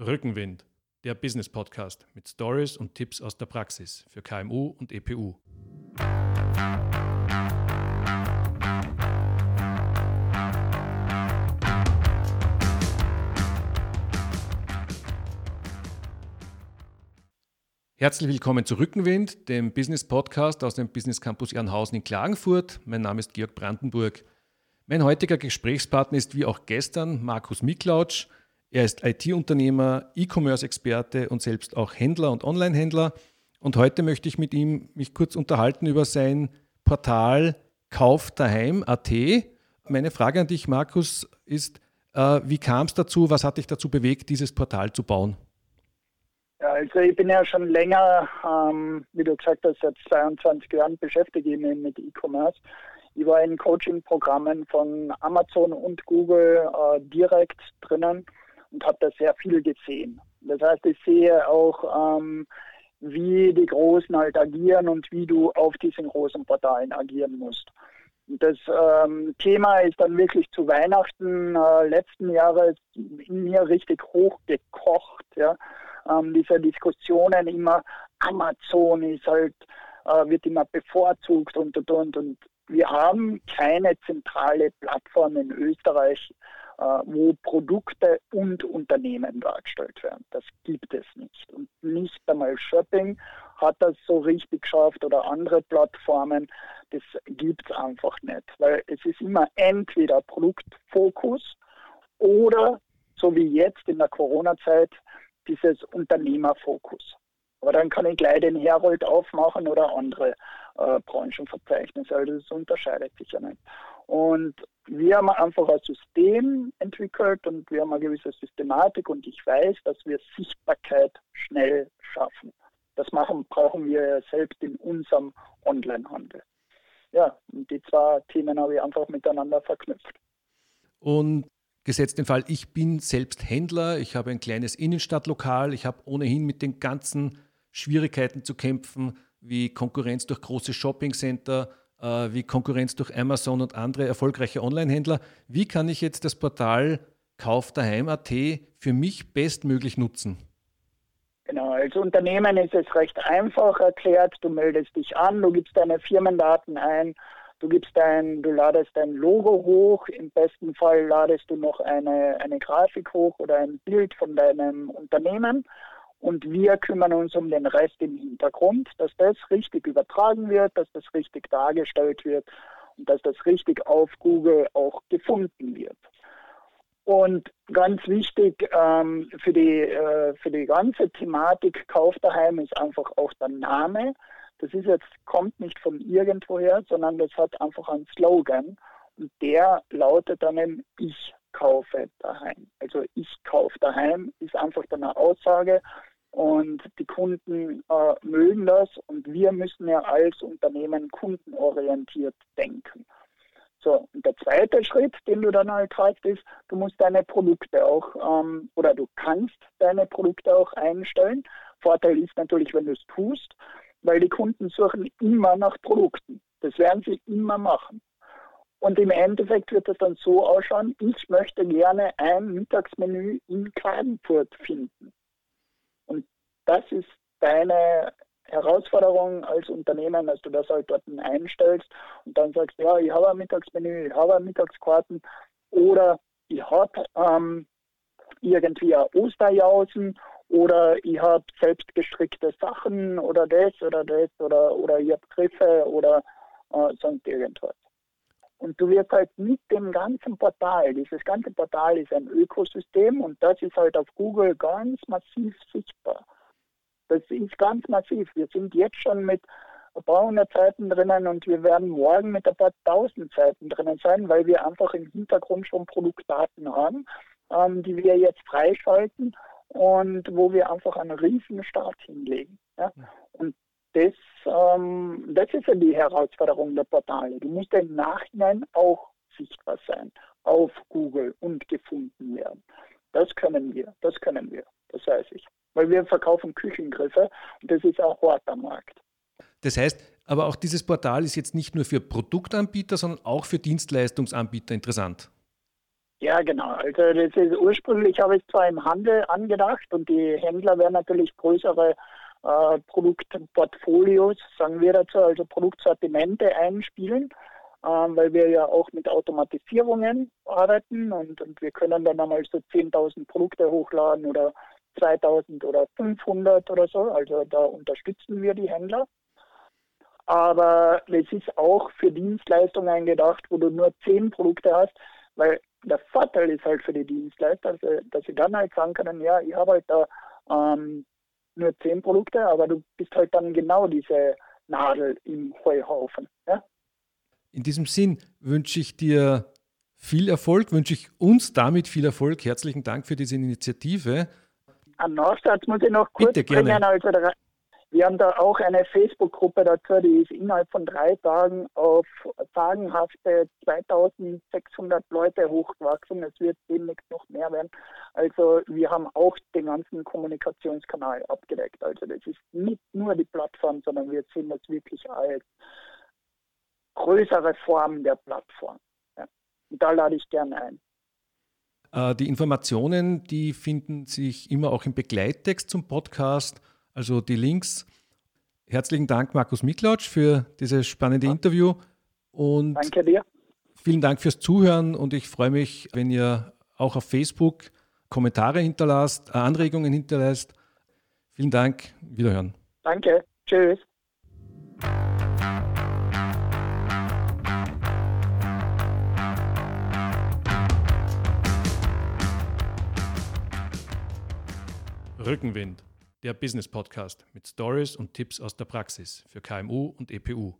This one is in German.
Rückenwind, der Business Podcast mit Stories und Tipps aus der Praxis für KMU und EPU. Herzlich willkommen zu Rückenwind, dem Business Podcast aus dem Business Campus Ehrenhausen in Klagenfurt. Mein Name ist Georg Brandenburg. Mein heutiger Gesprächspartner ist wie auch gestern Markus Miklautsch. Er ist IT-Unternehmer, E-Commerce-Experte und selbst auch Händler und Online-Händler. Und heute möchte ich mit ihm mich kurz unterhalten über sein Portal Kauf daheim.at. Meine Frage an dich, Markus, ist, äh, wie kam es dazu? Was hat dich dazu bewegt, dieses Portal zu bauen? Ja, also ich bin ja schon länger, ähm, wie du gesagt hast, seit 22 Jahren beschäftige ich mich mit E-Commerce. Ich war in Coaching-Programmen von Amazon und Google äh, direkt drinnen und habe da sehr viel gesehen. Das heißt, ich sehe auch, ähm, wie die Großen halt agieren und wie du auf diesen großen Portalen agieren musst. Das ähm, Thema ist dann wirklich zu Weihnachten äh, letzten Jahres in mir richtig hochgekocht. Ja. Ähm, diese Diskussionen immer, Amazon ist halt, äh, wird immer bevorzugt und und und. Wir haben keine zentrale Plattform in Österreich, wo Produkte und Unternehmen dargestellt werden. Das gibt es nicht. Und nicht einmal Shopping hat das so richtig geschafft oder andere Plattformen. Das gibt es einfach nicht, weil es ist immer entweder Produktfokus oder, so wie jetzt in der Corona-Zeit, dieses Unternehmerfokus. Aber dann kann ich gleich den Herold aufmachen oder andere äh, Branchenverzeichnisse. Also das unterscheidet sich ja nicht. Und wir haben einfach ein System entwickelt und wir haben eine gewisse Systematik und ich weiß, dass wir Sichtbarkeit schnell schaffen. Das machen, brauchen wir selbst in unserem Onlinehandel. Ja, und die zwei Themen habe ich einfach miteinander verknüpft. Und gesetzt den Fall, ich bin selbst Händler, ich habe ein kleines Innenstadtlokal, ich habe ohnehin mit den ganzen Schwierigkeiten zu kämpfen, wie Konkurrenz durch große Shoppingcenter, wie Konkurrenz durch Amazon und andere erfolgreiche Online-Händler. Wie kann ich jetzt das Portal Kauf daheim.at für mich bestmöglich nutzen? Genau, als Unternehmen ist es recht einfach erklärt. Du meldest dich an, du gibst deine Firmendaten ein, du gibst dein, du ladest dein Logo hoch. Im besten Fall ladest du noch eine, eine Grafik hoch oder ein Bild von deinem Unternehmen. Und wir kümmern uns um den Rest im Hintergrund, dass das richtig übertragen wird, dass das richtig dargestellt wird und dass das richtig auf Google auch gefunden wird. Und ganz wichtig ähm, für, die, äh, für die ganze Thematik Kauf daheim ist einfach auch der Name. Das ist jetzt, kommt nicht von irgendwoher, sondern das hat einfach einen Slogan. Und der lautet dann eben Ich kaufe daheim. Also ich kaufe daheim ist einfach dann eine Aussage und die Kunden äh, mögen das und wir müssen ja als Unternehmen kundenorientiert denken. So, und der zweite Schritt, den du dann halt hast, ist, du musst deine Produkte auch ähm, oder du kannst deine Produkte auch einstellen. Vorteil ist natürlich, wenn du es tust, weil die Kunden suchen immer nach Produkten. Das werden sie immer machen. Und im Endeffekt wird es dann so ausschauen, ich möchte gerne ein Mittagsmenü in Klagenfurt finden. Das ist deine Herausforderung als Unternehmen, dass du das halt dort einstellst und dann sagst, ja, ich habe ein Mittagsmenü, ich habe Mittagskarten oder ich habe ähm, irgendwie ein Osterjausen oder ich habe selbst gestrickte Sachen oder das oder das oder, oder ich habe Griffe oder äh, sonst irgendwas. Und du wirst halt mit dem ganzen Portal, dieses ganze Portal ist ein Ökosystem und das ist halt auf Google ganz massiv sichtbar. Das ist ganz massiv. Wir sind jetzt schon mit ein paar hundert Seiten drinnen und wir werden morgen mit ein paar tausend Seiten drinnen sein, weil wir einfach im Hintergrund schon Produktdaten haben, ähm, die wir jetzt freischalten und wo wir einfach einen riesen Start hinlegen. Ja? Und das, ähm, das ist ja die Herausforderung der Portale. Du musst im Nachhinein auch sichtbar sein auf Google und gefunden werden. Das können wir, das können wir, das weiß ich. Weil wir verkaufen Küchengriffe und das ist auch hart am Markt. Das heißt, aber auch dieses Portal ist jetzt nicht nur für Produktanbieter, sondern auch für Dienstleistungsanbieter interessant. Ja, genau. Also das ist ursprünglich habe ich zwar im Handel angedacht und die Händler werden natürlich größere äh, Produktportfolios, sagen wir dazu, also Produktsortimente einspielen, äh, weil wir ja auch mit Automatisierungen arbeiten und, und wir können dann einmal so 10.000 Produkte hochladen oder 2000 oder 500 oder so. Also da unterstützen wir die Händler. Aber es ist auch für Dienstleistungen gedacht, wo du nur 10 Produkte hast, weil der Vorteil ist halt für die Dienstleister, dass sie, dass sie dann halt sagen können, ja, ich habe halt da ähm, nur 10 Produkte, aber du bist halt dann genau diese Nadel im Heuhaufen. Ja? In diesem Sinn wünsche ich dir viel Erfolg, wünsche ich uns damit viel Erfolg. Herzlichen Dank für diese Initiative. Ein Nachsatz muss ich noch kurz Bitte, bringen. Also wir haben da auch eine Facebook-Gruppe dazu, die ist innerhalb von drei Tagen auf sagenhafte 2600 Leute hochgewachsen. Es wird demnächst noch mehr werden. Also wir haben auch den ganzen Kommunikationskanal abgedeckt. Also das ist nicht nur die Plattform, sondern wir sehen das wirklich als größere Form der Plattform. Ja. Und da lade ich gerne ein. Äh, die Informationen, die finden sich immer auch im Begleittext zum Podcast, also die Links. Herzlichen Dank, Markus Miklautsch, für dieses spannende ja. Interview. Und Danke dir. Vielen Dank fürs Zuhören und ich freue mich, wenn ihr auch auf Facebook Kommentare hinterlasst, äh, Anregungen hinterlässt. Vielen Dank, wiederhören. Danke, tschüss. Rückenwind, der Business Podcast mit Stories und Tipps aus der Praxis für KMU und EPU.